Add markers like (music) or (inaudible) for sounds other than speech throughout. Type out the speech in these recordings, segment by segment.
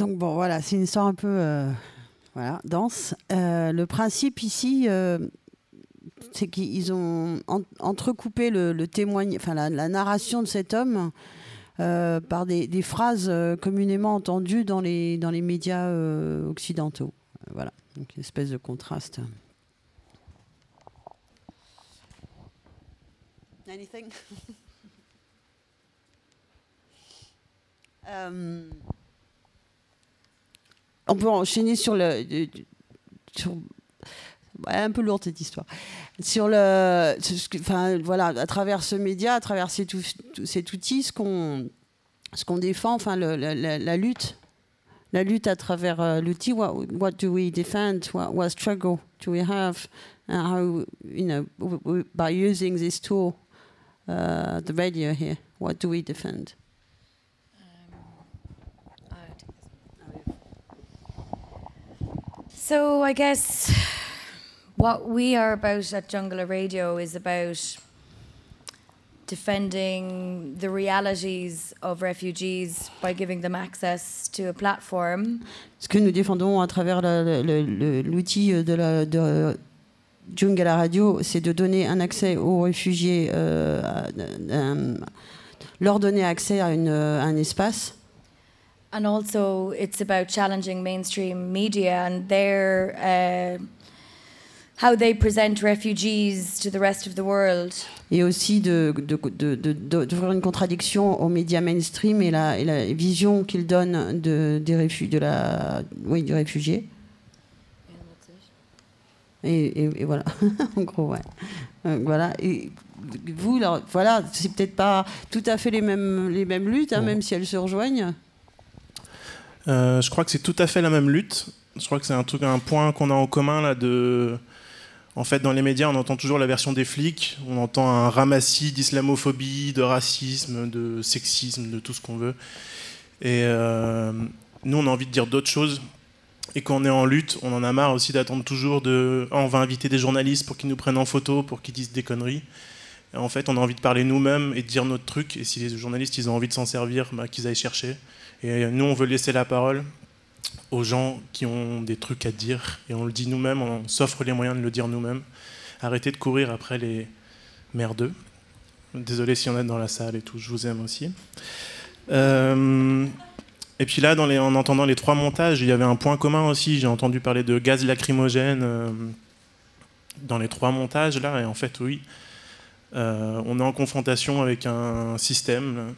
Donc bon, voilà, c'est une histoire un peu euh, voilà, dense. Euh, le principe ici, euh, c'est qu'ils ont en- entrecoupé le, enfin la, narration de cet homme par des, phrases communément entendues dans les, dans les médias occidentaux. Voilà, donc une espèce de contraste. Anything? Euh, (laughs) on peut enchaîner sur le. un peu lourde cette histoire. Sur le. Enfin, voilà, à travers ce média, à travers cet, outil, ce qu'on ce qu'on défend, enfin, la, lutte. La lutte à travers euh, l'outil, what, what do we defend? What, what struggle do we have? And how, you know, by using this tool, uh, the radio here, what do we defend? So I guess what we are about at Jungler Radio is about defending the realities of refugees by giving them access to a platform Ce que nous défendons à travers l'outil de la de Jung à la radio, c'est de donner un accès aux réfugiés, euh, à- un- leur donner accès à, une, à un espace. And also it's about challenging mainstream media and their uh, how they present refugees to the rest of the world. Et aussi de- de- de- de- de- d'ouvrir une contradiction aux médias mainstream et la, et la vision qu'ils donnent de, des réfu- de la, oui, du réfugié. Et, et- et voilà, (laughs) en gros, ouais. Euh, voilà. Et vous, alors, voilà, c'est peut-être pas tout à fait les mêmes, les mêmes luttes, hein, Bon. même si elles se rejoignent. Euh, je crois que c'est tout à fait la même lutte. Je crois que c'est un truc, un point qu'on a en commun là. En fait, dans les médias, on entend toujours la version des flics. On entend un ramassis d'islamophobie, de racisme, de sexisme, de tout ce qu'on veut. Et euh, nous, on a envie de dire d'autres choses. Et quand on est en lutte, on en a marre aussi d'attendre toujours de. Ah, on va inviter des journalistes pour qu'ils nous prennent en photo, pour qu'ils disent des conneries. En fait, on a envie de parler nous-mêmes et de dire notre truc. Et si les journalistes, ils ont envie de s'en servir, bah, qu'ils aillent chercher. Et nous, on veut laisser la parole aux gens qui ont des trucs à dire. Et on le dit nous-mêmes, on s'offre les moyens de le dire nous-mêmes. Arrêtez de courir après les merdeux. Désolé s'il y en a dans la salle et tout, je vous aime aussi. Euh, et puis là, en entendant les trois montages, il y avait un point commun aussi. J'ai entendu parler de gaz lacrymogène euh, dans les trois montages là. Et en fait, oui, euh, on est en confrontation avec un système.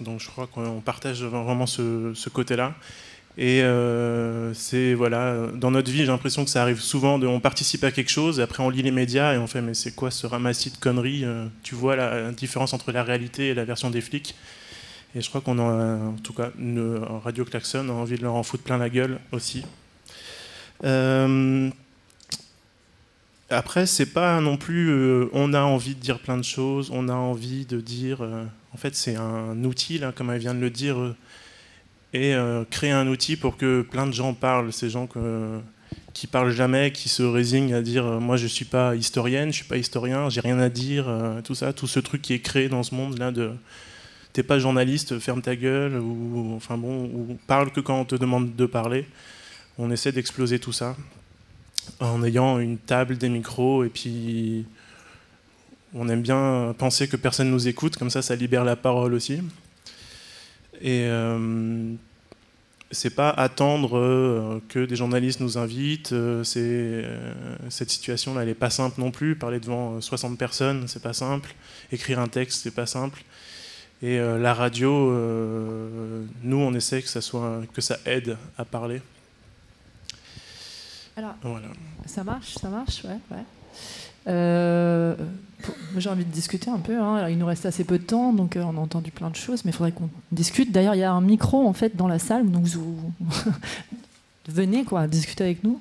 Donc je crois qu'on partage vraiment ce, côté-là. Et euh, c'est voilà, dans notre vie, j'ai l'impression que ça arrive souvent. On participe à quelque chose, et après on lit les médias et on fait mais c'est quoi ce ramassis de conneries euh, Tu vois la, différence entre la réalité et la version des flics. Et je crois qu'on a, en tout cas, Radio Klaxon a envie de leur en foutre plein la gueule aussi. Euh, après, c'est pas non plus. on a envie de dire plein de choses, on a envie de dire. En fait, c'est un outil, là, comme elle vient de le dire, euh, et euh, créer un outil pour que plein de gens parlent. Ces gens que, qui parlent jamais, qui se résignent à dire euh, Moi, je suis pas historienne, je suis pas historien, j'ai rien à dire, tout ça, tout ce truc qui est créé dans ce monde-là de. T'es pas journaliste, ferme ta gueule, ou enfin bon, ou parle que quand on te demande de parler. On essaie d'exploser tout ça en ayant une table, des micros, et puis on aime bien penser que personne nous écoute, comme ça, ça libère la parole aussi. Et euh, c'est pas attendre euh, que des journalistes nous invitent. euh, euh, cette situation-là, elle est pas simple non plus. Parler devant euh, 60 personnes, c'est pas simple. Écrire un texte, c'est pas simple. Et la radio, nous, on essaie que ça soit que ça aide à parler. Alors, Voilà. ça marche, ça marche, ouais. ouais. Euh, j'ai envie de discuter un peu. hein. Alors, Il nous reste assez peu de temps, donc euh, on a entendu plein de choses, mais il faudrait qu'on discute. D'ailleurs, il y a un micro en fait dans la salle, donc (laughs) venez quoi, discuter avec nous.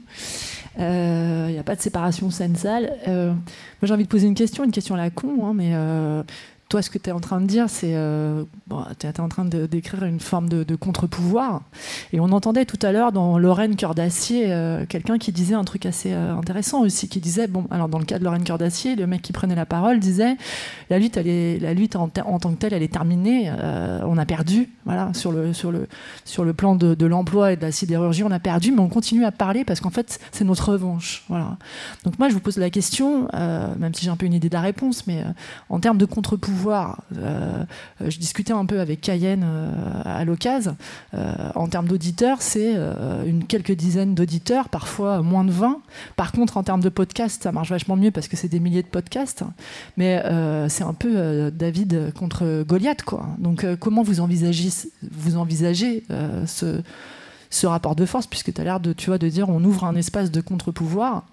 Euh, Il n'y a pas de séparation scène-salle. Euh, moi, j'ai envie de poser une question, une question à la con, hein, mais toi, ce que tu es en train de dire, c'est. Euh, bon, tu es en train de décrire une forme de, contre-pouvoir. Et on entendait tout à l'heure dans Lorraine Cœur d'Acier euh, quelqu'un qui disait un truc assez euh, intéressant aussi, qui disait bon, alors dans le cas de Lorraine Cœur d'Acier, le mec qui prenait la parole disait la lutte, elle est, la lutte en, tant que telle, elle est terminée. on a perdu, voilà, sur le, sur le, sur le plan de, de l'emploi et de la sidérurgie, on a perdu, mais on continue à parler parce qu'en fait, c'est notre revanche. Voilà. Donc moi, je vous pose la question, même si j'ai un peu une idée de la réponse, mais en termes de contre-pouvoir, euh, je discutais un peu avec Cayenne euh, à l'occasion. Euh, en termes d'auditeurs, c'est une quelques dizaines d'auditeurs, parfois moins de 20. Par contre, en termes de podcasts, ça marche vachement mieux parce que c'est des milliers de podcasts. Mais c'est un peu David contre Goliath, quoi. Donc, comment vous envisagez, vous envisagez ce ce rapport de force, puisque tu as l'air de, tu vois, de dire on ouvre un espace de contre-pouvoir.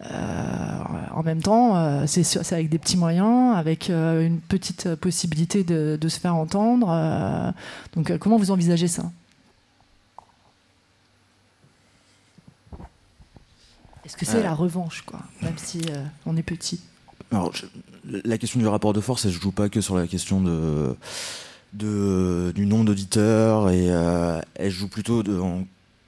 Euh, en même temps, euh, c'est avec des petits moyens, avec euh, une petite possibilité de, se faire entendre. donc, comment vous envisagez ça? Est-ce que c'est la revanche, quoi, même si on est petit? Alors, la question du rapport de force, elle ne joue pas que sur la question de de, du nombre d'auditeurs et euh, elle joue plutôt de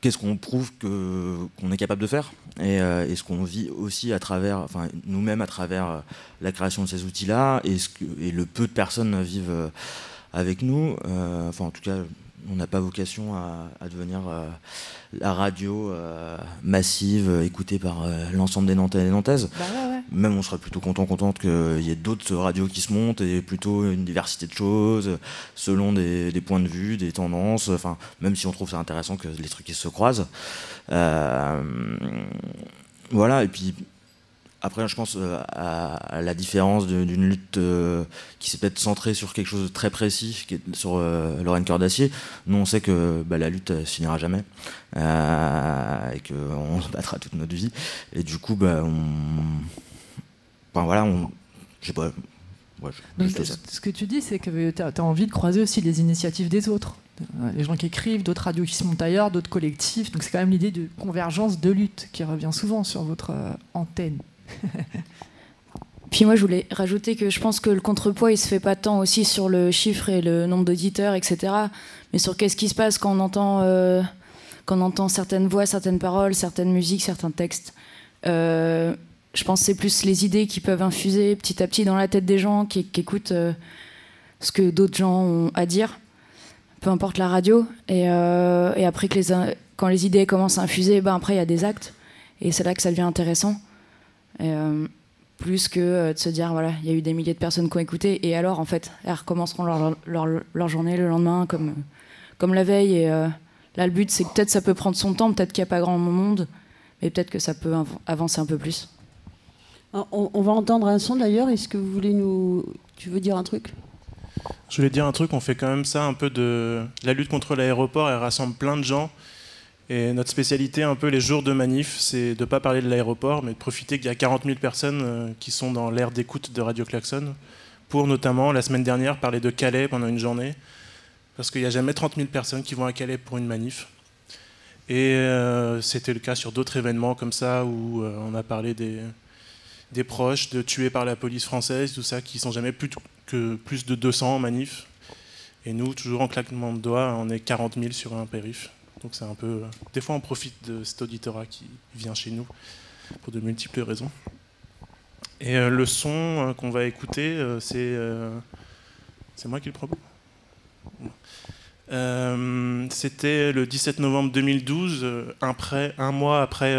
qu'est-ce qu'on prouve que qu'on est capable de faire et, euh, ce qu'on vit aussi à travers enfin nous-mêmes à travers euh, la création de ces outils-là et, ce et le peu de personnes vivent avec nous enfin en tout cas on n'a pas vocation à, devenir la radio massive écoutée par l'ensemble des Nantais et des Nantaises. Bah même on serait plutôt content, contente qu'il y ait d'autres radios qui se montent et plutôt une diversité de choses selon des, points de vue, des tendances. Enfin, même si on trouve ça intéressant que les trucs se croisent. Euh, voilà, et puis après, je pense euh, à, la différence d'une lutte euh, qui s'est peut-être centrée sur quelque chose de très précis, qui est sur euh, Lorraine Cœur d'Acier. Nous, on sait que bah, la lutte ne finira jamais et qu'on se battra toute notre vie. Et du coup, bah, on, Enfin voilà, on. Je sais pas. ce que tu dis, c'est que tu as, envie de croiser aussi les initiatives des autres. Les gens qui écrivent, d'autres radios qui se montent ailleurs, d'autres collectifs. Donc c'est quand même l'idée de convergence, de lutte qui revient souvent sur votre antenne. (laughs) Puis moi, je voulais rajouter que je pense que le contrepoids, il se fait pas tant aussi sur le chiffre et le nombre d'auditeurs, etc., mais sur qu'est-ce qui se passe quand on entend, euh, quand on entend certaines voix, certaines paroles, certaines musiques, certains textes. Euh, je pense que c'est plus les idées qui peuvent infuser petit à petit dans la tête des gens qui, écoutent euh, ce que d'autres gens ont à dire, peu importe la radio. Et, après, quand les idées commencent à infuser, ben après, il y a des actes. Et c'est là que ça devient intéressant. Euh, plus que de se dire, voilà, il y a eu des milliers de personnes qui ont écouté. Et alors, en fait, elles recommenceront leur, leur, leur journée le lendemain comme, comme la veille. Et là, le but, c'est que peut-être ça peut prendre son temps, peut-être qu'il n'y a pas grand monde, mais peut-être que ça peut avancer un peu plus. Ah, on, va entendre un son d'ailleurs. Est-ce que vous voulez nous. Tu veux dire un truc? Je voulais dire un truc. On fait quand même ça un peu de. La lutte contre l'aéroport, elle rassemble plein de gens. Et notre spécialité, un peu les jours de manif, c'est de ne pas parler de l'aéroport, mais de profiter qu'il y a 40 000 personnes euh, qui sont dans l'aire d'écoute de Radio Klaxon, pour notamment, la semaine dernière, parler de Calais pendant une journée, parce qu'il n'y a jamais 30 000 personnes qui vont à Calais pour une manif. Et euh, c'était le cas sur d'autres événements comme ça, où euh, on a parlé des, proches de tués par la police française, tout ça, qui sont jamais plus que plus de 200 en manif. Et nous, toujours en claquement de doigts, on est 40 000 sur un périph. Donc c'est un peu. Des fois, on profite de cet auditorat qui vient chez nous pour de multiples raisons. Et euh, le son euh, qu'on va écouter, euh, c'est. c'est moi qui le propose? C'était le 17 novembre 2012, un, mois après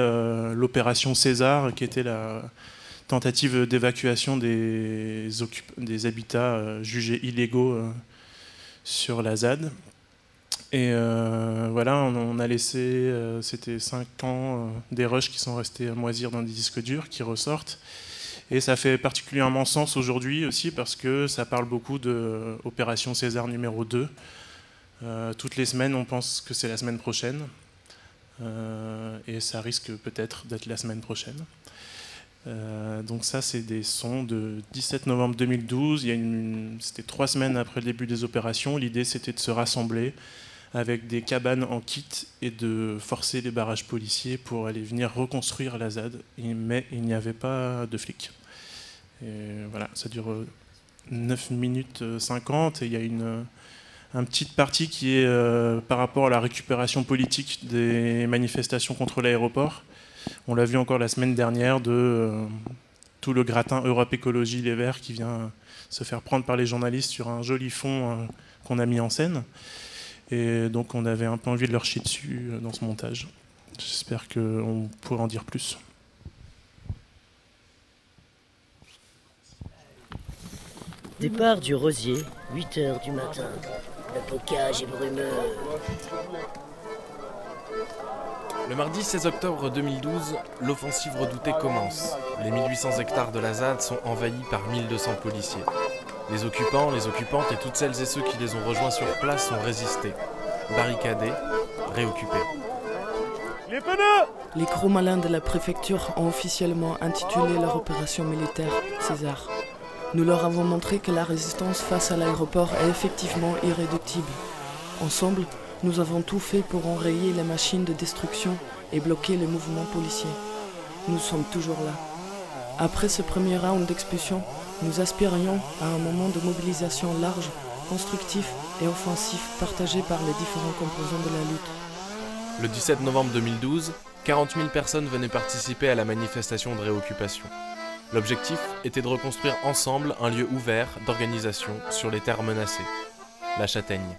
l'opération César, qui était la, tentative d'évacuation des, habitats jugés illégaux sur la ZAD. Et euh, voilà, on, a laissé, c'était 5 ans, des rushs qui sont restés à moisir dans des disques durs, qui ressortent. Et ça fait particulièrement sens aujourd'hui aussi parce que ça parle beaucoup de Opération César numéro 2. toutes les semaines, on pense que c'est la semaine prochaine. et ça risque peut-être d'être la semaine prochaine. Euh, donc ça, c'est des sons de 17 novembre 2012. C'était trois semaines après le début des opérations. L'idée, c'était de se rassembler avec des cabanes en kit et de forcer les barrages policiers pour aller venir reconstruire la ZAD. Mais il n'y avait pas de flics. Voilà, ça dure 9 minutes 50 et il y a une petite partie qui est par rapport à la récupération politique des manifestations contre l'aéroport. On l'a vu encore la semaine dernière de tout le gratin Europe Écologie Les Verts qui vient se faire prendre par les journalistes sur un joli fond qu'on a mis en scène. Et donc on avait un peu envie de leur chier dessus euh, dans ce montage. J'espère qu'on pourrait en dire plus. Départ du Rosier, 8 h du matin. Le bocage est brumeux. Le mardi 16 octobre 2012, l'offensive redoutée commence. Les 1800 hectares de la ZAD sont envahis par 1200 policiers. Les occupants, les occupantes et toutes celles et ceux qui les ont rejoints sur place ont résisté, barricadés, réoccupés. Les Les gros malins de la préfecture ont officiellement intitulé leur opération militaire César. Nous leur avons montré que la résistance face à l'aéroport est effectivement irréductible. Ensemble, nous avons tout fait pour enrayer les machines de destruction et bloquer les mouvements policiers. Nous sommes toujours là. Après ce premier round d'expulsion, nous aspirions à un moment de mobilisation large, constructif et offensif partagé par les différents composants de la lutte. Le 17 novembre 2012, 40 000 personnes venaient participer à la manifestation de réoccupation. L'objectif était de reconstruire ensemble un lieu ouvert d'organisation sur les terres menacées, la Châtaigne.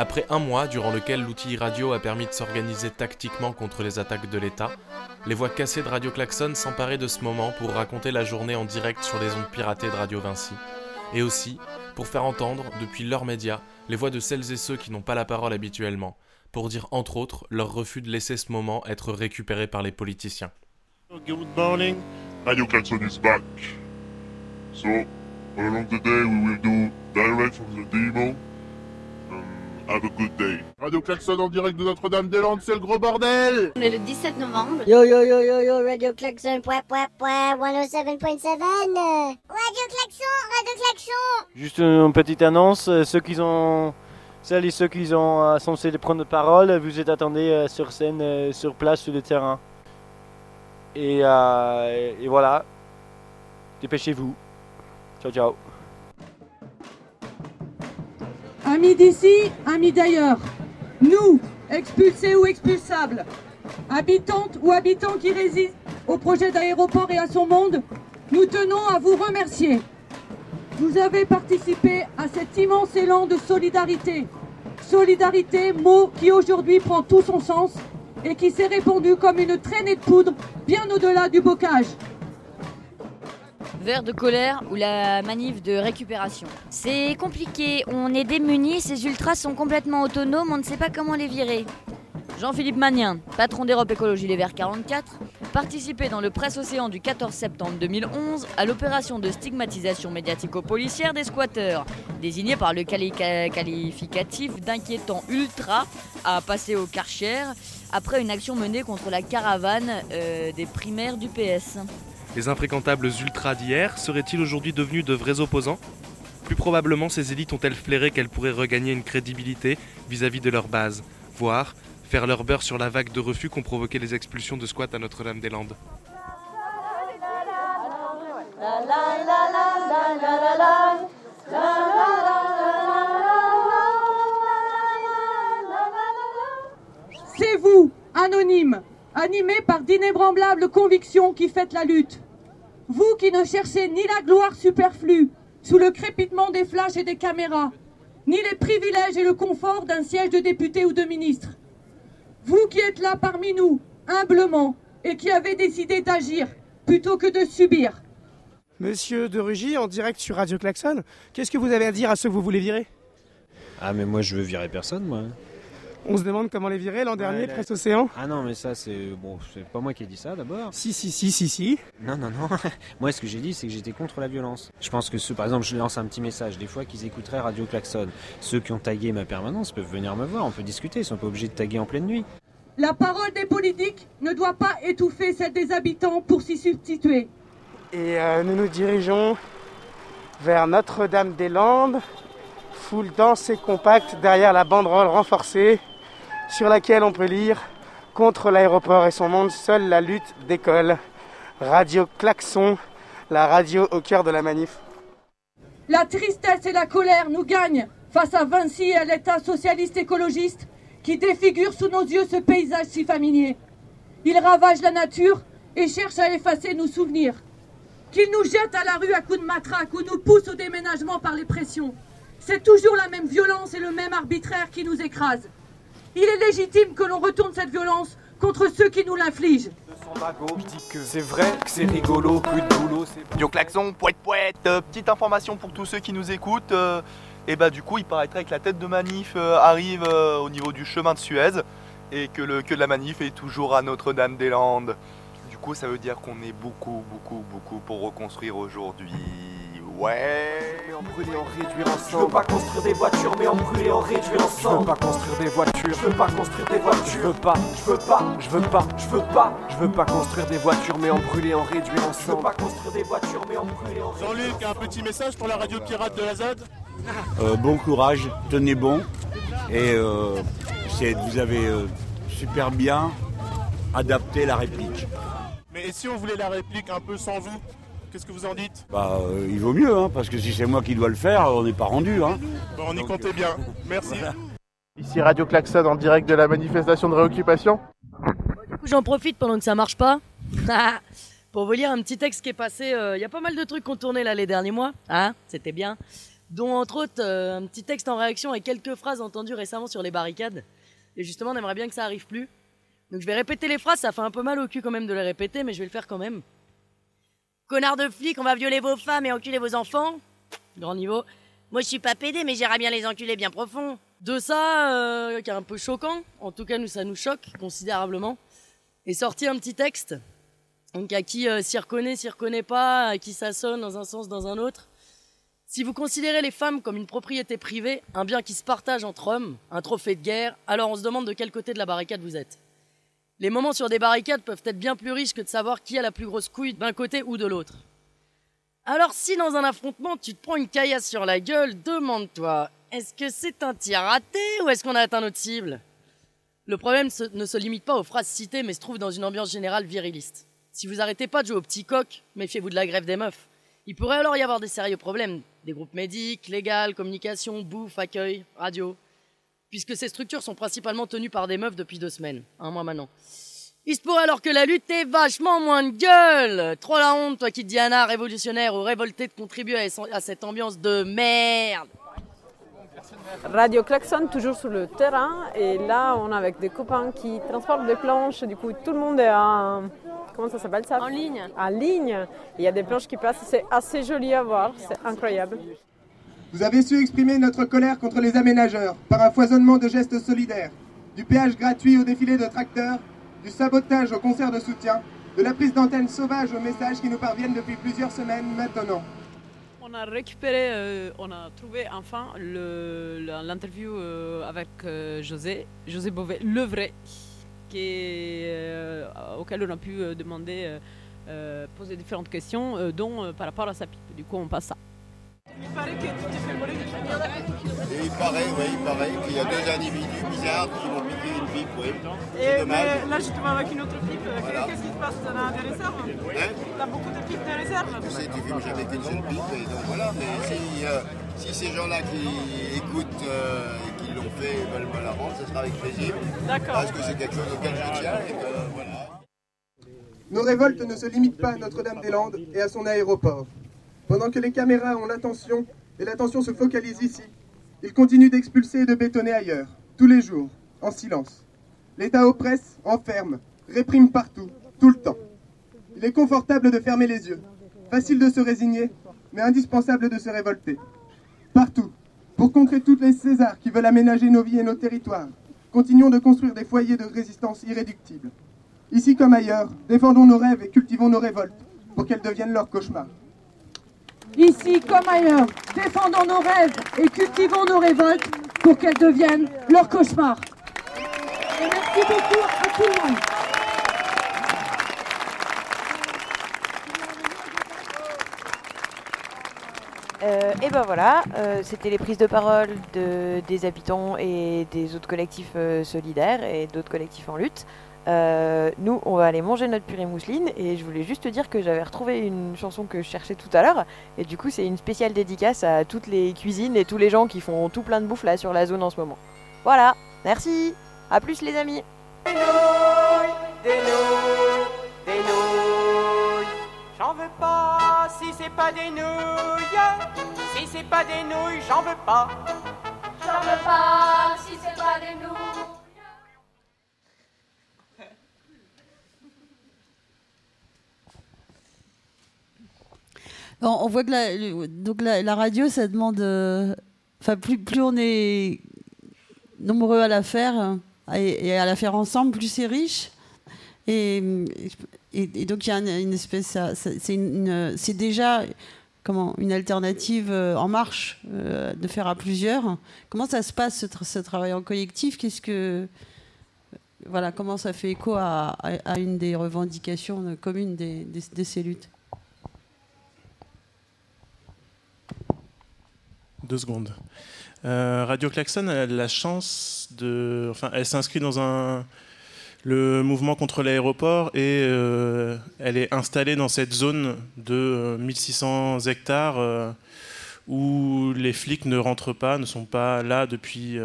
Après un mois durant lequel l'outil radio a permis de s'organiser tactiquement contre les attaques de l'État, les voix cassées de Radio Klaxon s'emparaient de ce moment pour raconter la journée en direct sur les ondes piratées de Radio Vinci, et aussi pour faire entendre, depuis leurs médias, les voix de celles et ceux qui n'ont pas la parole habituellement, pour dire entre autres leur refus de laisser ce moment être récupéré par les politiciens. Good morning. Radio Klaxon is back. So, along the day we will do direct from the demo Have a good day. Radio Klaxon en direct de Notre-Dame-des-Landes, c'est le gros bordel On est le 17 novembre. Yo yo yo yo yo, Radio Klaxon, point point point, 107.7. Radio Klaxon, Radio Klaxon. Juste une petite annonce, euh, ceux qui ont... Celles et ceux qui ont euh, censé prendre la parole, vous êtes attendus euh, sur scène, sur place, sur le terrain. Et, et voilà. Dépêchez-vous. Ciao ciao. Amis d'ici, amis d'ailleurs, nous, expulsés ou expulsables, habitantes ou habitants qui résistent au projet d'aéroport et à son monde, nous tenons à vous remercier. Vous avez participé à cet immense élan de solidarité. Solidarité, mot qui aujourd'hui prend tout son sens et qui s'est répandu comme une traînée de poudre bien au-delà du bocage de colère ou la manif de récupération. C'est compliqué, on est démunis, ces ultras sont complètement autonomes, on ne sait pas comment les virer. Jean-Philippe Magnien, patron d'Europe Écologie Les Verts 44, participait dans le Presse-Océan du 14 septembre 2011 à l'opération de stigmatisation médiatico-policière des squatteurs, désigné par le qualificatif d'inquiétant ultra à passer au Karcher après une action menée contre la caravane euh, des primaires du PS. Les infréquentables ultras d'hier seraient-ils aujourd'hui devenus de vrais opposants? Plus probablement, ces élites ont-elles flairé qu'elles pourraient regagner une crédibilité vis-à-vis de leur base, voire faire leur beurre sur la vague de refus qu'ont provoqué les expulsions de squats à Notre-Dame-des-Landes. C'est vous, anonyme, animé par d'inébranlables convictions qui faites la lutte. Vous qui ne cherchez ni la gloire superflue sous le crépitement des flashs et des caméras, ni les privilèges et le confort d'un siège de député ou de ministre. Vous qui êtes là parmi nous, humblement, et qui avez décidé d'agir plutôt que de subir. Monsieur de Rugy, en direct sur Radio Klaxon, qu'est-ce que vous avez à dire à ceux que vous voulez virer? Ah mais moi je veux virer personne moi. On se demande comment les virer l'an dernier, Presse Océan. Ah non, mais ça, c'est. Bon, c'est pas moi qui ai dit ça d'abord. Si, si, si, si, si. Non, non, non. (laughs) moi, ce que j'ai dit, c'est que j'étais contre la violence. Je pense que ceux, par exemple, je lance un petit message, des fois qu'ils écouteraient Radio Klaxon. Ceux qui ont tagué ma permanence peuvent venir me voir, on peut discuter, ils sont pas obligés de taguer en pleine nuit. La parole des politiques ne doit pas étouffer celle des habitants pour s'y substituer. Et euh, nous nous dirigeons vers Notre-Dame-des-Landes, foule dense et compacte derrière la banderole renforcée sur laquelle on peut lire Contre l'aéroport et son monde, seule la lutte décolle. Radio Klaxon, la radio au cœur de la manif. La tristesse et la colère nous gagnent face à Vinci et à l'État socialiste écologiste qui défigure sous nos yeux ce paysage si familier. Il ravage la nature et cherche à effacer nos souvenirs. Qu'il nous jette à la rue à coups de matraque ou nous pousse au déménagement par les pressions. C'est toujours la même violence et le même arbitraire qui nous écrase. Il est légitime que l'on retourne cette violence contre ceux qui nous l'infligent. C'est vrai que c'est rigolo, plus de boulot, c'est... Radio Klaxon, poète poète, euh, petite information pour tous ceux qui nous écoutent. euh, et bah du coup il paraîtrait que la tête de manif euh, arrive euh, au niveau du chemin de Suez et que le que de la manif est toujours à Notre-Dame-des-Landes. Du coup ça veut dire qu'on est beaucoup, beaucoup, beaucoup pour reconstruire aujourd'hui. Ouais. En brûler, en réduire ensemble. Je veux pas construire des voitures, mais en brûler, en réduire ensemble. Je veux pas construire des voitures. Je veux pas construire des voitures. Je veux pas, je veux pas, je veux pas, je veux pas. Je veux pas construire des voitures, mais en brûler, en réduire ensemble. Je veux pas construire des voitures, mais en brûler, en réduire Jean-Luc, un petit message pour la radio pirate de la ZAD Euh, bon courage, tenez bon. Et euh, vous avez euh, super bien adapté la réplique. Mais et si on voulait la réplique un peu sans vous? Qu'est-ce que vous en dites Bah, euh, il vaut mieux, hein, parce que si c'est moi qui dois le faire, on n'est pas rendu. Hein. Bon, On y comptait bien. (laughs) Merci. Ici Radio Klaxon en direct de la manifestation de réoccupation. Du coup, j'en profite pendant que ça marche pas (laughs) pour vous lire un petit texte qui est passé. euh, Il y a pas mal de trucs qu'on tournait là les derniers mois, hein C'était bien. Dont entre autres euh, un petit texte en réaction et quelques phrases entendues récemment sur les barricades. Et justement, on aimerait bien que ça arrive plus. Donc je vais répéter les phrases. Ça fait un peu mal au cul quand même de les répéter, mais je vais le faire quand même. Connard de flic, on va violer vos femmes et enculer vos enfants. Grand niveau. Moi, je suis pas pédé, mais j'irai bien les enculer bien profond. De ça, euh, qui est un peu choquant, en tout cas, nous, ça nous choque considérablement, est sorti un petit texte. Donc, à qui euh, s'y reconnaît, s'y reconnaît pas, à qui ça sonne dans un sens, dans un autre. Si vous considérez les femmes comme une propriété privée, un bien qui se partage entre hommes, un trophée de guerre, alors on se demande de quel côté de la barricade vous êtes. Les moments sur des barricades peuvent être bien plus riches que de savoir qui a la plus grosse couille d'un côté ou de l'autre. Alors si dans un affrontement tu te prends une caillasse sur la gueule, demande-toi, est-ce que c'est un tir raté ou est-ce qu'on a atteint notre cible? Le problème ne se limite pas aux phrases citées mais se trouve dans une ambiance générale viriliste. Si vous arrêtez pas de jouer au petit coq, méfiez-vous de la grève des meufs. Il pourrait alors y avoir des sérieux problèmes, des groupes médics, légal, communication, bouffe, accueil, radio. Puisque ces structures sont principalement tenues par des meufs depuis deux semaines, un mois maintenant. Il se pourrait alors que la lutte ait vachement moins de gueule. Trop la honte, toi qui te dis un art révolutionnaire ou révolté de contribuer à, à cette ambiance de merde. Radio Klaxon, toujours sur le terrain. Et là, on est avec des copains qui transportent des planches. Du coup, tout le monde est en. Comment ça s'appelle ça? En ligne. En ligne. Il y a des planches qui passent. C'est assez joli à voir. C'est incroyable. Vous avez su exprimer notre colère contre les aménageurs par un foisonnement de gestes solidaires, du péage gratuit au défilé de tracteurs, du sabotage au concert de soutien, de la prise d'antenne sauvage aux messages qui nous parviennent depuis plusieurs semaines maintenant. On a récupéré, euh, on a trouvé enfin l'interview euh, avec euh, José, José Beauvais, le vrai, auquel on a pu demander, poser différentes questions, dont par rapport à sa pipe. Du coup, on passe ça. Et il paraît, oui, il paraît qu'il y a deux individus bizarres qui vont piquer une pipe, oui. C'est dommage. là, je te vois avec une autre pipe. Voilà. Qu'est-ce qui se passe? T'en as des réserves? Hein? T'as beaucoup de pipes de réserve Tu sais, tu fumes jamais qu'une seule pipe, et donc voilà. Mais si, euh, si ces gens-là qui écoutent euh, et qui l'ont fait veulent me la rendre, ce sera avec plaisir. D'accord. Parce que c'est quelque chose auquel je tiens et que voilà. Nos révoltes ne se limitent pas à Notre-Dame-des-Landes et à son aéroport. Pendant que les caméras ont l'attention et l'attention se focalise ici, ils continuent d'expulser et de bétonner ailleurs, tous les jours, en silence. L'État oppresse, enferme, réprime partout, tout le temps. Il est confortable de fermer les yeux, facile de se résigner, mais indispensable de se révolter. Partout, pour contrer toutes les Césars qui veulent aménager nos vies et nos territoires, continuons de construire des foyers de résistance irréductibles. Ici comme ailleurs, défendons nos rêves et cultivons nos révoltes pour qu'elles deviennent leurs cauchemars. Ici comme ailleurs, défendons nos rêves et cultivons nos révoltes pour qu'elles deviennent leurs cauchemars. Et merci beaucoup à tout le monde. Euh, et ben voilà, euh, c'était les prises de parole de- des habitants et des autres collectifs euh, solidaires et d'autres collectifs en lutte. Euh, nous, on va aller manger notre purée mousseline et je voulais juste te dire que j'avais retrouvé une chanson que je cherchais tout à l'heure et du coup c'est une spéciale dédicace à toutes les cuisines et tous les gens qui font tout plein de bouffe là sur la zone en ce moment. Voilà, merci, à plus les amis. Des nouilles, des nouilles, des nouilles. J'en veux pas si c'est pas des nouilles. Si c'est pas des nouilles, j'en veux pas. J'en veux pas si c'est pas des nouilles. On, voit que la, donc la, radio, ça demande. euh, Enfin, plus, on est nombreux à la faire euh, et, à la faire ensemble, plus c'est riche. Et, donc il y a une, espèce, c'est déjà comment une alternative euh, en marche de faire à plusieurs. Comment ça se passe ce, tra- ce travail en collectif? Qu'est-ce que voilà, comment ça fait écho à, une des revendications communes des, des- de ces luttes Deux secondes. Euh, Radio Klaxon a la chance de. Enfin, elle s'inscrit dans un. Le mouvement contre l'aéroport et euh, elle est installée dans cette zone de euh, 1600 hectares euh, où les flics ne rentrent pas, ne sont pas là depuis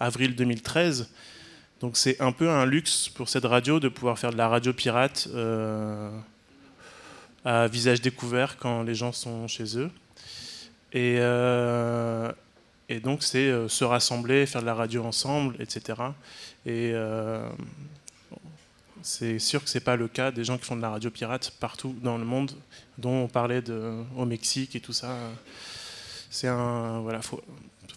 avril 2013. Donc c'est un peu un luxe pour cette radio de pouvoir faire de la radio pirate à visage découvert quand les gens sont chez eux. Et, euh, et donc, c'est euh, se rassembler, faire de la radio ensemble, etc. Et euh, c'est sûr que ce n'est pas le cas des gens qui font de la radio pirate partout dans le monde, dont on parlait au Mexique et tout ça. C'est un. Voilà, faut,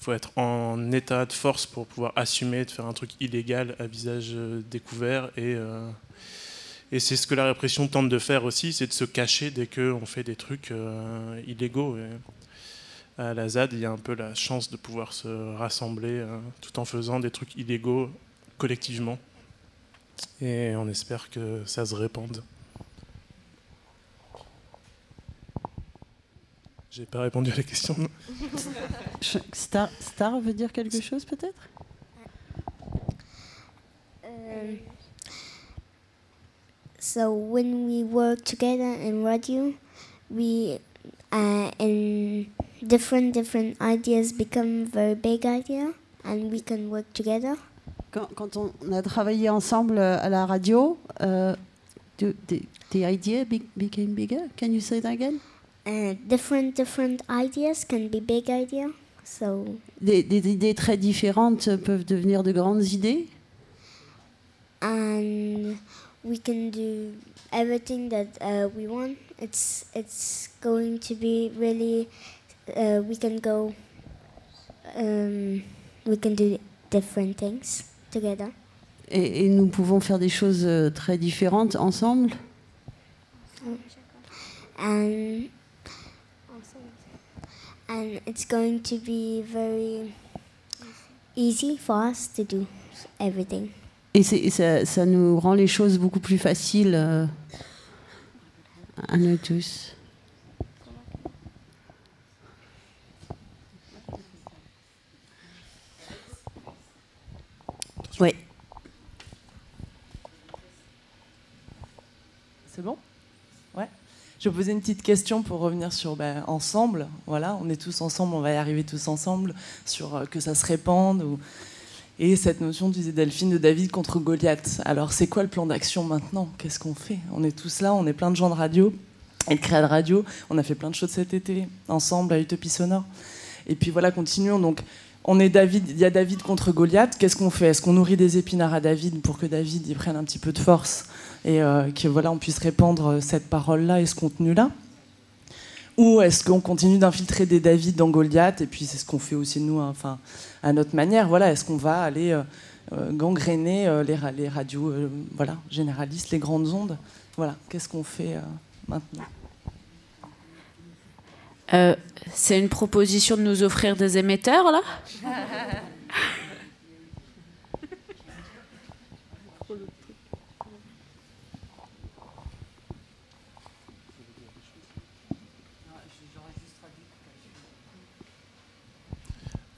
être en état de force pour pouvoir assumer de faire un truc illégal à visage découvert. Et, c'est ce que la répression tente de faire aussi, c'est de se cacher dès qu'on fait des trucs illégaux. À la ZAD, il y a un peu la chance de pouvoir se rassembler euh, tout en faisant des trucs illégaux collectivement. Et on espère que ça se répande. J'ai pas répondu à la question. Star, Star veut dire quelque chose peut-être? Um, so when we work together in radio, we uh, and different different ideas become very big idea, and we can work together. quand, quand on a travaillé ensemble euh, à la radio, the, the, the idea be- became bigger? Can you say that again? Uh, different different ideas can be big idea. So des, des idées très différentes peuvent devenir de grandes idées? and we can do everything that uh, we want. It's it's going to be really. Uh, we can go. Um, we can do different things together. Et, et nous pouvons faire des choses euh, très différentes ensemble? and and it's going to be very easy for us to do everything. Et, c'est- et ça, ça nous rend les choses beaucoup plus faciles euh, à nous tous. Oui. C'est bon? Ouais. Je vais poser une petite question pour revenir sur ben, ensemble. Voilà, on est tous ensemble, on va y arriver tous ensemble sur euh, que ça se répande. ou- Et cette notion, disait Delphine, de David contre Goliath. Alors, c'est quoi le plan d'action maintenant? Qu'est-ce qu'on fait? On est tous là, on est plein de gens de radio et de créa de radio. On a fait plein de choses cet été, ensemble, à Utopie Sonore. Et puis voilà, continuons. Donc, on est David, il y a David contre Goliath. Qu'est-ce qu'on fait? Est-ce qu'on nourrit des épinards à David pour que David y prenne un petit peu de force et euh, que voilà, on puisse répandre cette parole-là et ce contenu-là? Ou est-ce qu'on continue d'infiltrer des David dans Goliath Et puis c'est ce qu'on fait aussi nous, hein, à notre manière? Voilà, est-ce qu'on va aller euh, euh, gangréner euh, les, les radios, euh, voilà, généralistes, les grandes ondes? Voilà, qu'est-ce qu'on fait euh, maintenant? Euh, c'est une proposition de nous offrir des émetteurs, là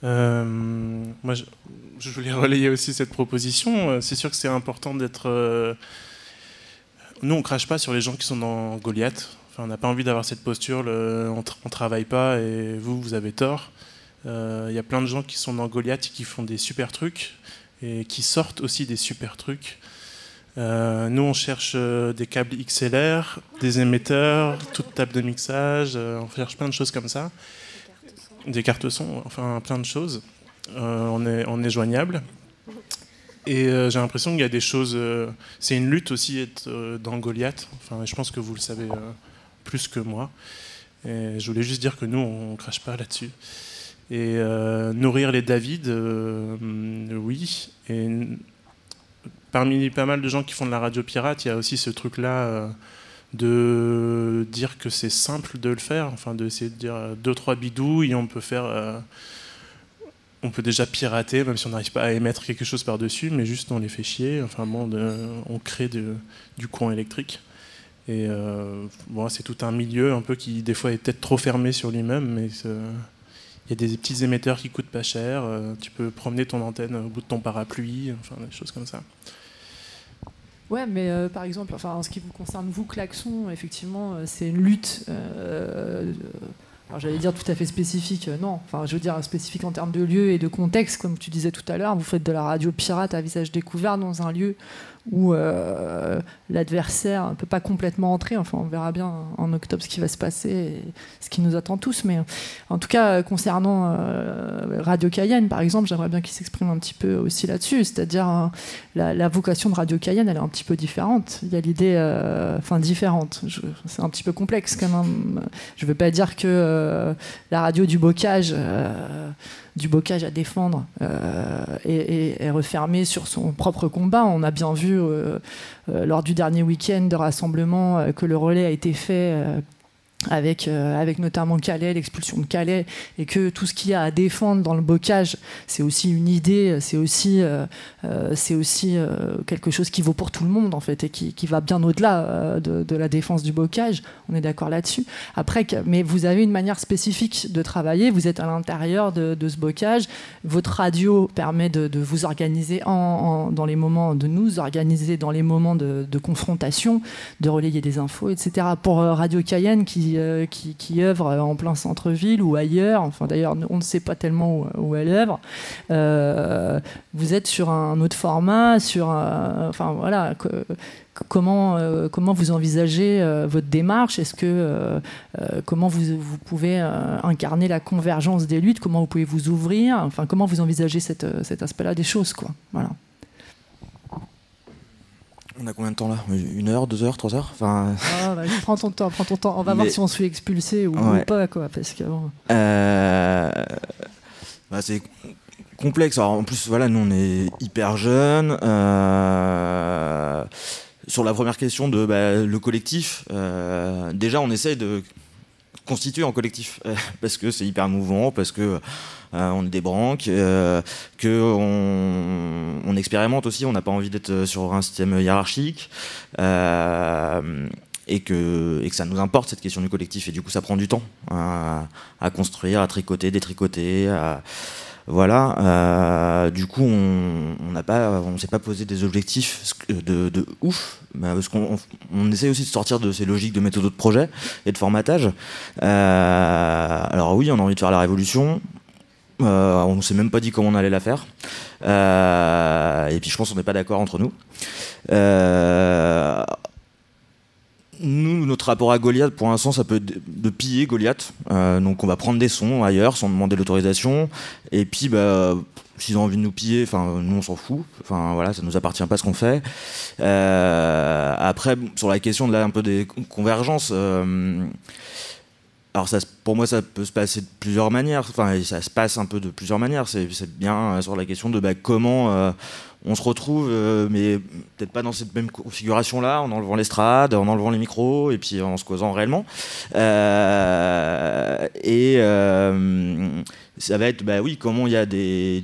Euh, moi, je- je voulais relayer aussi cette proposition. Euh, C'est sûr que c'est important d'être. Nous, on crache pas sur les gens qui sont dans Goliath. On n'a pas envie d'avoir cette posture. On, on travaille pas et vous, vous avez tort. Euh, Il y a plein de gens qui sont dans Goliath qui font des super trucs et qui sortent aussi des super trucs. Euh, nous, on cherche euh, des câbles XLR, des émetteurs, toute table de mixage. on cherche plein de choses comme ça. Des cartes son, enfin plein de choses. On, est, on est joignable. Et j'ai l'impression qu'il y a des choses. c'est une lutte aussi être dans Goliath. Enfin, je pense que vous le savez plus que moi. Je voulais juste dire que nous, on crache pas là-dessus. Et euh, nourrir les David, euh, hum, oui. Et parmi pas mal de gens qui font de la radio pirate, il y a aussi ce truc-là euh, de dire que c'est simple de le faire. Enfin, d'essayer de dire euh, deux, trois bidouilles, on peut faire. on peut déjà pirater, même si on n'arrive pas à émettre quelque chose par-dessus, mais juste on les fait chier. Enfin bon, on crée du courant électrique. Et euh, c'est tout un milieu un peu qui des fois est peut-être trop fermé sur lui-même, mais il y a des petits émetteurs qui coûtent pas cher. euh, tu peux promener ton antenne au bout de ton parapluie, enfin des choses comme ça. Ouais, mais euh, par exemple, enfin, en ce qui vous concerne, vous, Klaxon, effectivement, c'est une lutte. j'allais dire tout à fait spécifique, non. Enfin, je veux dire spécifique en termes de lieu et de contexte, comme tu disais tout à l'heure. Vous faites de la radio pirate à visage découvert dans un lieu où euh, l'adversaire ne peut pas complètement entrer. Enfin, on verra bien en octobre ce qui va se passer, et ce qui nous attend tous. Mais en tout cas, concernant euh, Radio Cayenne, par exemple, j'aimerais bien qu'il s'exprime un petit peu aussi là-dessus. C'est-à-dire, euh, la, la vocation de Radio Cayenne, elle est un petit peu différente. Il y a l'idée, enfin différente. C'est un petit peu complexe quand même. Je ne veux pas dire que la radio du bocage, du bocage à défendre, euh, est, est- est refermée sur son propre combat. On a bien vu euh, euh, lors du dernier week-end de rassemblement que le relais a été fait. Euh, avec, notamment Calais, l'expulsion de Calais, et que tout ce qu'il y a à défendre dans le bocage, c'est aussi une idée, c'est aussi, euh, euh, aussi quelque chose qui vaut pour tout le monde, en fait, et qui, qui va bien au-delà de, la défense du bocage. On est d'accord là-dessus. Après, mais vous avez une manière spécifique de travailler, vous êtes à l'intérieur de, ce bocage, votre radio permet de, vous organiser en, dans les moments, de nous organiser dans les moments de, confrontation, de relayer des infos, etc. Pour Radio Cayenne, qui, euh, qui, qui œuvre en plein centre-ville ou ailleurs, enfin d'ailleurs on ne sait pas tellement où, elle œuvre, euh, vous êtes sur un autre format, sur enfin voilà, comment, euh, comment vous envisagez euh, votre démarche? Est-ce que euh, euh, comment vous, vous pouvez euh, incarner la convergence des luttes? Comment vous pouvez vous ouvrir? Enfin, comment vous envisagez euh, cet aspect-là des choses, quoi? Voilà. On a combien de temps là? Une heure, deux heures, trois heures? Enfin. Ah, bah, prends ton temps, prends ton temps. On va voir si on se fait expulser ou, Ouais. ou pas, quoi, parce que bon. Euh, bah, c'est complexe. Alors, en plus, voilà, nous on est hyper jeunes. Euh, sur la première question de bah, le collectif, euh, déjà on essaye de constituer en collectif euh, parce que c'est hyper mouvant, parce que euh, on branques, euh, que on, expérimente aussi. On n'a pas envie d'être sur un système hiérarchique. euh, et que, et que ça nous importe cette question du collectif et du coup ça prend du temps à, à construire, à tricoter, détricoter, à- voilà. euh, du coup on n'a pas, on s'est pas posé des objectifs de, ouf, parce qu'on on, essaie aussi de sortir de ces logiques de méthode de projet et de formatage. Euh, alors oui, on a envie de faire la révolution. Euh, on ne s'est même pas dit comment on allait la faire. Et puis je pense qu'on n'est pas d'accord entre nous. Nous, notre rapport à Goliath, pour l'instant, ça peut être de, piller Goliath. Euh, donc, on va prendre des sons ailleurs sans demander l'autorisation. Et puis, bah, s'ils ont envie de nous piller, enfin, nous, on s'en fout. Enfin, voilà, ça nous appartient pas ce qu'on fait. Euh, après, sur la question de la, un peu des con- convergences. euh, alors ça, pour moi, ça peut se passer de plusieurs manières. Enfin, ça se passe un peu de plusieurs manières. C'est bien sur la question de bah, comment on se retrouve, euh, mais peut-être pas dans cette même configuration-là, en enlevant l'estrade, en enlevant les micros, et puis en se causant réellement. Euh, et euh, ça va être, bah oui, comment il y a des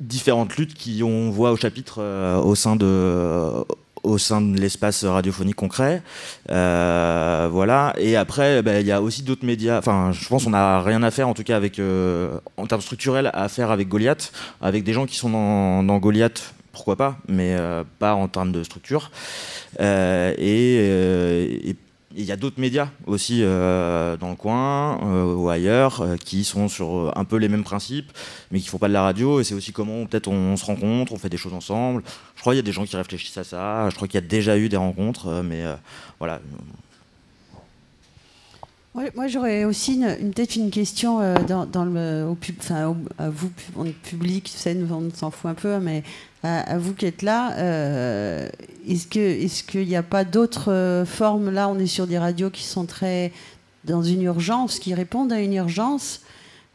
différentes luttes qui on voit au chapitre au sein de au sein de l'espace radiophonique concret. Euh, voilà. Et après, ben, il y a aussi d'autres médias. Enfin, je pense qu'on n'a rien à faire, en tout cas, avec, euh, en termes structurels, à faire avec Goliath, avec des gens qui sont dans, Goliath, pourquoi pas, mais euh, pas en termes de structure. Et, et il y a d'autres médias aussi euh, dans le coin euh, ou ailleurs euh, qui sont sur un peu les mêmes principes, mais qui font pas de la radio. Et c'est aussi comment peut-être on, se rencontre, on fait des choses ensemble. Je crois qu'il y a des gens qui réfléchissent à ça. Je crois qu'il y a déjà eu des rencontres, mais voilà. Moi, j'aurais aussi peut-être une question dans, le, au à vous, public, on s'en fout un peu, mais à, à vous qui êtes là, euh, est-ce que est-ce qu'il n'y a pas d'autres euh, formes? Là, on est sur des radios qui sont très dans une urgence, qui répondent à une urgence.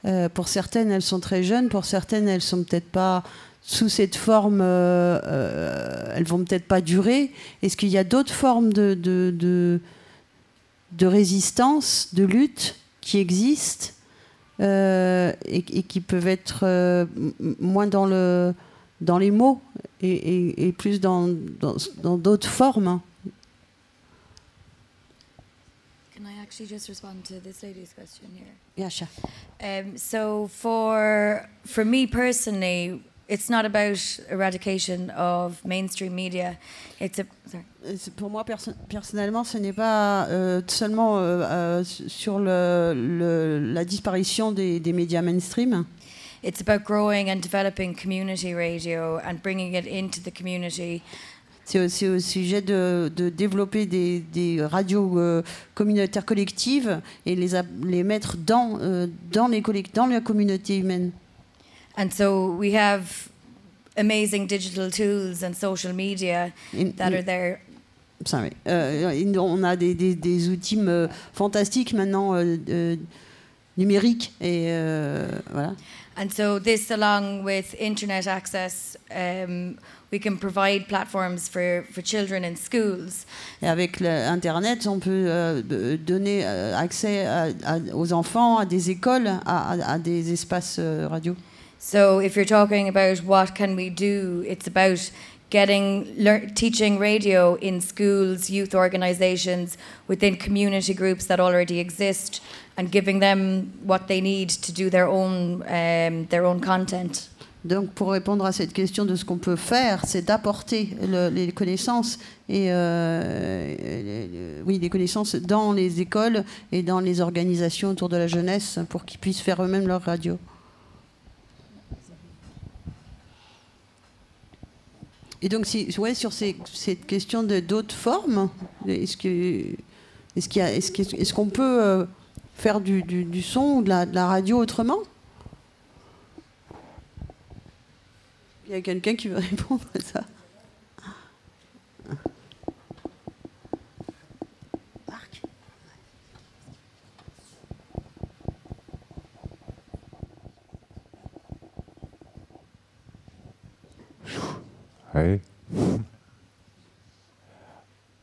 Euh, pour certaines, elles sont très jeunes, pour certaines, elles sont peut-être pas sous cette forme, euh, euh, elles vont peut-être pas durer. Est-ce qu'il y a d'autres formes de, de, de résistance, de lutte qui existent euh, et, qui peuvent être euh, moins dans, le, dans les mots et, et- et plus dans d'autres formes. Can I actually just respond to this lady's question here? Yeah, sure. Um, so for for me personally, it's not about eradication of mainstream media. It's a Pour moi, perso- personnellement, ce n'est pas euh, seulement euh, euh, sur le, le- la disparition des, des médias mainstream. It's about growing and developing community radio and bringing it into the community. C'est aussi au sujet de, de développer des, des radios euh, communautaires collectives et les, a- les mettre dans, euh, dans, les collect- dans la communauté humaine. And so we have amazing digital tools and social media that are there. Oui. Euh, on a des, des- des outils euh, fantastiques maintenant euh, numériques et euh, voilà. And so this, along with internet access, um, we can provide platforms for, for children in schools. Et avec le- Internet, on peut euh, donner euh, accès à- à- aux enfants, à des écoles, à, à- à des espaces euh, radio. So if you're talking about what can we do, it's about getting lear- teaching radio in schools, youth organizations, within community groups that already exist, and giving them what they need to do their own um, their own content. Donc, pour répondre à cette question de ce qu'on peut faire, c'est d'apporter le- les connaissances et euh, les- oui, les connaissances dans les écoles et dans les organisations autour de la jeunesse pour qu'ils puissent faire eux-mêmes leur radio. Et donc, si, ouais, sur ces- cette question de d'autres formes, est-ce que est-ce qu'il y a- est-ce est-ce qu'on peut euh, faire du, du- son ou de la radio autrement? Il y a quelqu'un qui veut (laughs) répondre à ça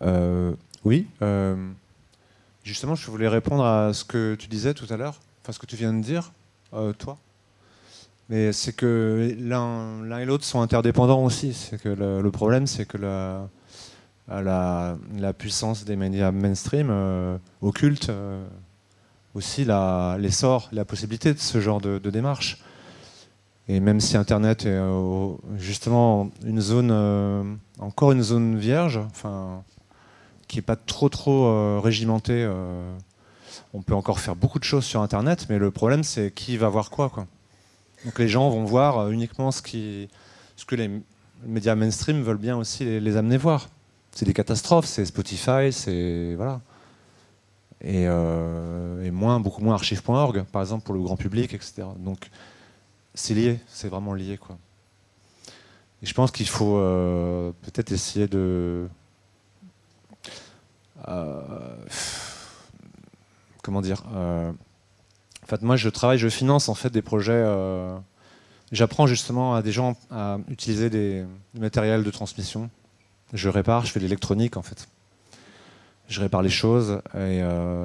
Euh, oui. euh, justement, je voulais répondre à ce que tu disais tout à l'heure, enfin ce que tu viens de dire, euh, toi. Mais c'est que l'un et l'autre sont interdépendants aussi. C'est que le, problème, c'est que la, puissance des médias mainstream occulte aussi l'essor, la possibilité de ce genre de démarche. Et même si Internet est euh, justement une zone, euh, encore une zone vierge, enfin, qui n'est pas trop trop euh, régimentée, on peut encore faire beaucoup de choses sur Internet, mais le problème c'est qui va voir quoi, quoi. Donc les gens vont voir uniquement ce, qui, ce que les médias mainstream veulent bien aussi les, amener voir. C'est des catastrophes, c'est Spotify, c'est voilà. Et, et moins, beaucoup moins archive.org, par exemple pour le grand public, etc. Donc c'est lié, c'est vraiment lié quoi. Et je pense qu'il faut euh, peut-être essayer de euh, comment dire. euh, en fait, moi, je travaille, je finance en fait des projets. J'apprends justement à des gens à utiliser des, du matériel de transmission. Je répare, je fais de l'électronique en fait. Je répare les choses et,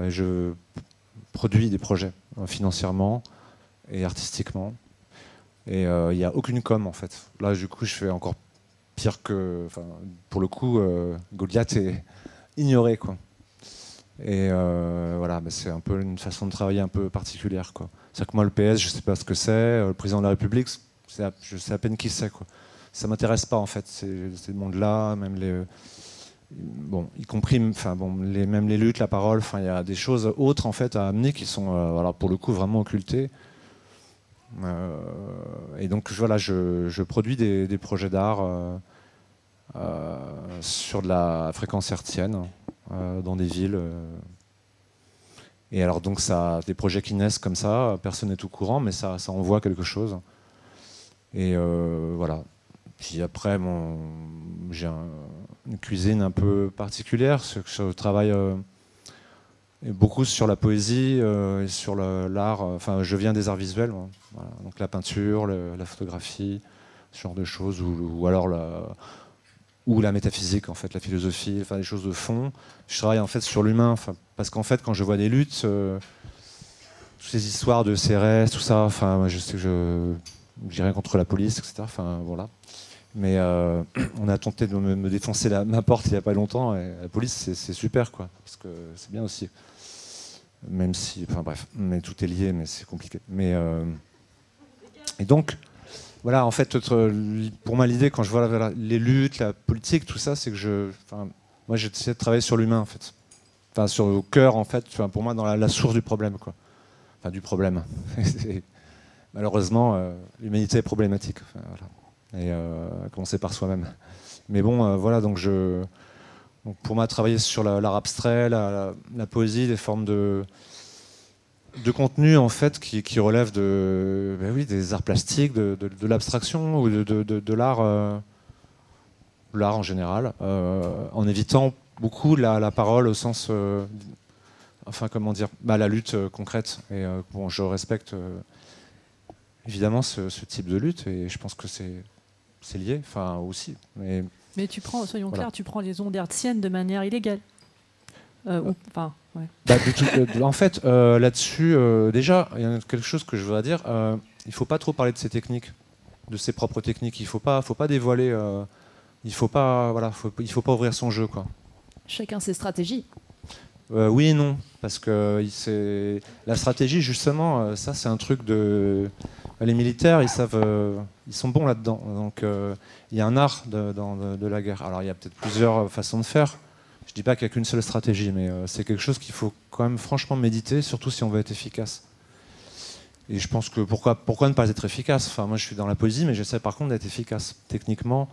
je produis des projets euh, financièrement et artistiquement. Et euh, il n'y a aucune com en fait. Là, du coup, je fais encore pire que. Pour le coup, euh, Goliath est (laughs) ignoré, quoi. Et euh, voilà, bah, c'est un peu une façon de travailler un peu particulière, quoi. C'est que moi, le PS, je sais pas ce que c'est. Le président de la République, à- je sais à peine qui c'est, quoi. Ça m'intéresse pas, en fait, ces, mondes-là, même les. Bon, y compris, enfin bon, même les luttes, la parole, il y a des choses autres en fait à amener qui sont, euh, pour le coup, vraiment occultées. Euh, et donc voilà, je, je produis des, des projets d'art euh, euh, sur de la fréquence hertzienne dans des villes. Et alors donc ça, des projets qui naissent comme ça, personne n'est au courant, mais ça, ça envoie quelque chose. Et voilà. Puis après, bon, j'ai un- une cuisine un peu particulière, je travaille euh, beaucoup sur la poésie euh, sur l'art. euh, Enfin, je viens des arts visuels. Voilà. donc la peinture, la photographie, ce genre de choses, ou, alors la, ou la métaphysique, en fait, la philosophie, enfin des choses de fond. Je travaille en fait sur l'humain, enfin, parce qu'en fait, quand je vois des luttes, euh, toutes ces histoires de CRS, tout ça, enfin, je sais que je j'ai rien contre la police, etc. Enfin, voilà. Mais euh, (clears throat) on a tenté de me, défoncer la, ma porte il n'y a pas longtemps, et la police, c'est super, quoi, parce que c'est bien aussi. Même si, enfin bref, mais tout est lié, mais c'est compliqué. Mais euh, et donc, voilà, en fait, pour moi, l'idée quand je vois les luttes, la politique, tout ça, c'est que je, moi, j'essaie de travailler sur l'humain, en fait, enfin, sur le cœur, en fait, pour moi, dans la, source du problème, quoi. Enfin, du problème. (laughs) Malheureusement, euh, l'humanité est problématique. Et euh, à commencer par soi-même. Mais bon, euh, voilà, donc je. pour moi, travailler sur la- l'art abstrait, la, poésie, des formes de, de contenu en fait qui, qui relèvent de, ben oui, des arts plastiques, de, l'abstraction ou de, l'art, euh, l'art en général, en évitant beaucoup la, parole au sens, enfin comment dire, bah, la lutte concrète. Et bon, je respecte évidemment ce type de lutte et je pense que c'est c'est lié, enfin aussi. Mais Mais tu prends, soyons Voilà. clairs, tu prends les ondes hertziennes de manière illégale. Euh, ou- Enfin, ouais. Bah, tout- euh, en fait, euh, là-dessus, euh, déjà, il y a quelque chose que je voudrais dire. euh, il ne faut pas trop parler de ses techniques, de ses propres techniques. Il ne faut pas, faut pas dévoiler. euh, il faut pas, voilà, faut- il faut pas ouvrir son jeu, quoi. Chacun ses stratégies. Euh, oui et non, parce que la stratégie justement, euh, ça c'est un truc de les militaires, ils savent, euh, ils sont bons là-dedans. Donc euh, il y a un art de, la guerre. Alors il y a peut-être plusieurs façons de faire. Je dis pas qu'il n'y a qu'une seule stratégie, mais euh, c'est quelque chose qu'il faut quand même franchement méditer, surtout si on veut être efficace. Et je pense que pourquoi, ne pas être efficace? Enfin, moi je suis dans la poésie, mais j'essaie par contre d'être efficace techniquement.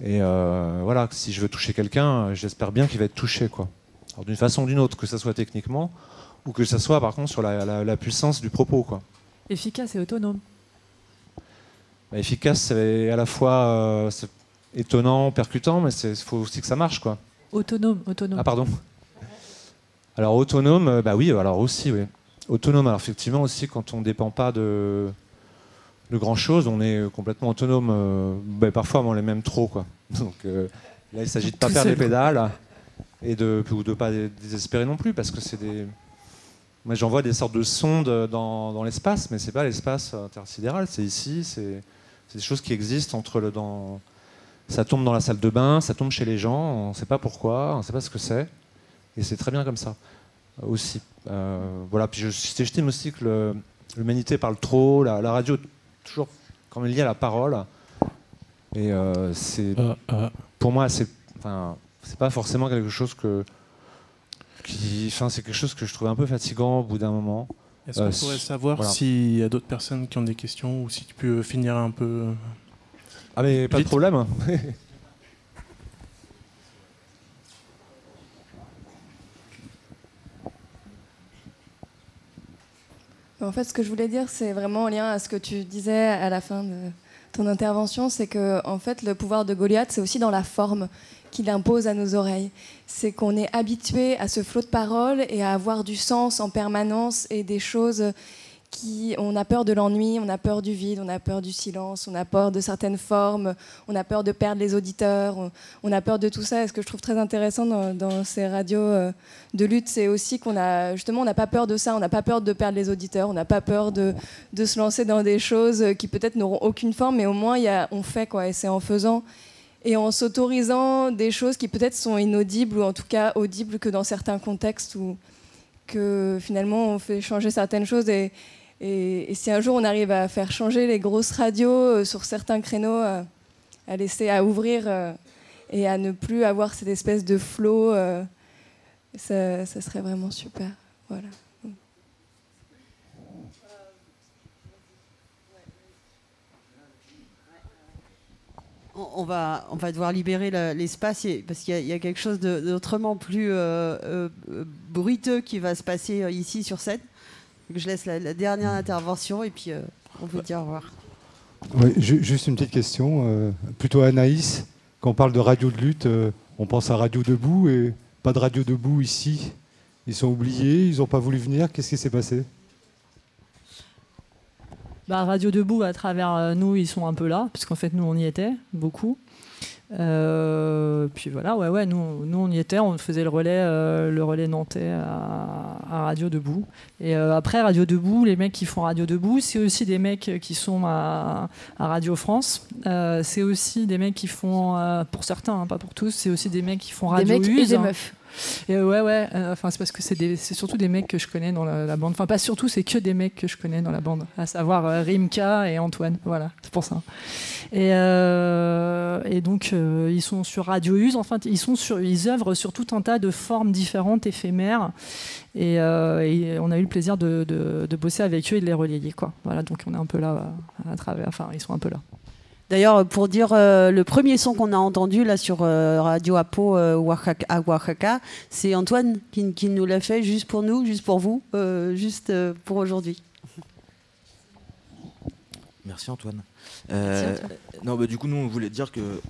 Et euh, voilà, si je veux toucher quelqu'un, euh, j'espère bien qu'il va être touché, quoi. D'une façon ou d'une autre, que ce soit techniquement ou que ce soit par contre sur la, la- la puissance du propos. Quoi. Efficace et autonome. Bah, efficace, c'est à la fois euh, étonnant, percutant, mais il faut aussi que ça marche. Quoi. Autonome, autonome. Ah pardon. Alors autonome, euh, bah oui, alors aussi, oui. Autonome, alors effectivement aussi quand on ne dépend pas de, de grand chose, on est complètement autonome. euh, bah, parfois on l'est même trop, quoi. (laughs) Donc euh, là il s'agit de pas Tout perdre les pédales et de ou de pas dé- désespérer non plus parce que c'est des. Moi j'envoie des sortes de sondes dans, dans l'espace, mais c'est pas l'espace intersidéral, c'est ici, c'est des choses qui existent entre le dans ça tombe dans la salle de bain, ça tombe chez les gens, on ne sait pas pourquoi, on ne sait pas ce que c'est. Et c'est très bien comme ça euh, aussi. Euh, voilà, puis je- j'estime aussi que l'humanité parle trop, la, la radio est toujours quand même liée à la parole. Et euh, c'est pour moi, c'est enfin, c'est pas forcément quelque chose que enfin, c'est quelque chose que je trouve un peu fatigant au bout d'un moment. Est-ce qu'on Euh, pourrait savoir voilà. s'il y a d'autres personnes qui ont des questions ou si tu peux finir un peu Ah mais pas de problème. (laughs) En fait, ce que je voulais dire, c'est vraiment en lien à ce que tu disais à la fin de ton intervention, c'est que en fait, le pouvoir de Goliath, c'est aussi dans la forme qu'il impose à nos oreilles. C'est qu'on est habitué à ce flot de paroles et à avoir du sens en permanence et des choses qui, on a peur de l'ennui, on a peur du vide, on a peur du silence, on a peur de certaines formes, on a peur de perdre les auditeurs, on, a peur de tout ça. Et ce que je trouve très intéressant dans, ces radios euh, de lutte, c'est aussi qu'on a justement, on n'a pas peur de ça, on n'a pas peur de perdre les auditeurs, on n'a pas peur de, se lancer dans des choses qui peut-être n'auront aucune forme, mais au moins y a, on fait quoi, et c'est en faisant. Et en s'autorisant des choses qui peut-être sont inaudibles ou en tout cas audibles que dans certains contextes où que finalement on fait changer certaines choses et, si un jour on arrive à faire changer les grosses radios euh, sur certains créneaux, euh, à laisser à ouvrir euh, et à ne plus avoir cette espèce de flot, ça, ça serait vraiment super. Voilà. On va, on va devoir libérer l'espace parce qu'il y, a- quelque chose d'autrement plus euh, euh, bruiteux qui va se passer euh, ici sur scène. Je laisse la, dernière intervention et puis on vous dit au revoir. Oui, ju- juste une petite question, plutôt Anaïs. Quand on parle de radio de lutte, on pense à Radio Debout et pas de Radio Debout ici. Ils sont oubliés, ils n'ont pas voulu venir. Qu'est-ce qui s'est passé? Bah, Radio Debout, à travers euh, nous, ils sont un peu là, parce qu'en fait, nous, on y était, beaucoup. Euh, puis voilà, ouais, ouais, nous, nous, on y était, on faisait le relais, euh, le relais nantais à, à Radio Debout. Et euh, après, Radio Debout, les mecs qui font Radio Debout, c'est aussi des mecs qui sont à, à Radio France. C'est aussi des mecs qui font, pour certains, hein, pas pour tous, c'est aussi des mecs qui font Des Radio mecs et Use, des hein. meufs. Et ouais, ouais. euh, Enfin, c'est parce que c'est surtout des mecs que je connais dans la, bande. Enfin, pas surtout, c'est que des mecs que je connais dans la bande, à savoir euh, Rimka et Antoine. Voilà, c'est pour ça. Et, euh, donc, ils sont sur Radio Use. Enfin, ils sont ils œuvrent sur tout un tas de formes différentes, éphémères. Et, on a eu le plaisir de, bosser avec eux et de les relayer, quoi. Voilà, donc on est un peu là à travers. Enfin, ils sont un peu là. D'ailleurs, pour dire euh, le premier son qu'on a entendu là sur euh, Radio Apo euh, Oaxaca, à Oaxaca, c'est Antoine qui, qui nous l'a fait juste pour nous, juste pour vous, juste pour aujourd'hui. Merci Antoine. Merci, Antoine. non, bah, du coup, nous, on voulait dire que,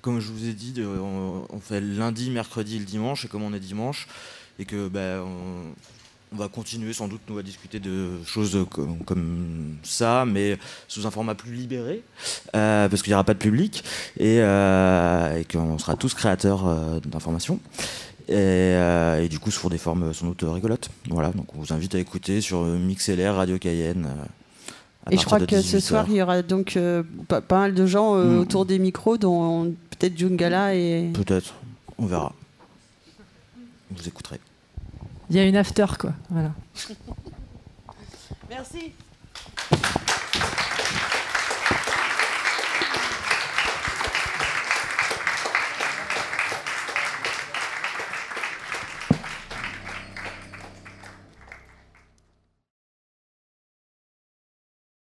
comme je vous ai dit, on, on fait lundi, mercredi et le dimanche, et comme on est dimanche, et que bah, on, on va continuer sans doute nous à discuter de choses comme, comme ça, mais sous un format plus libéré, euh, parce qu'il n'y aura pas de public, et, euh, et qu'on sera tous créateurs euh, d'informations. Et, et du coup, sous des formes sans doute rigolotes. Voilà, donc on vous invite à écouter sur MixLR, Radio Cayenne. à Et je crois que ce 18 soir, il y aura donc pas, pas mal de gens Mm. autour des micros, dont peut-être Jungala et. Peut-être, on verra. Vous écouterez. Il y a une after, quoi. Voilà. (laughs) Merci.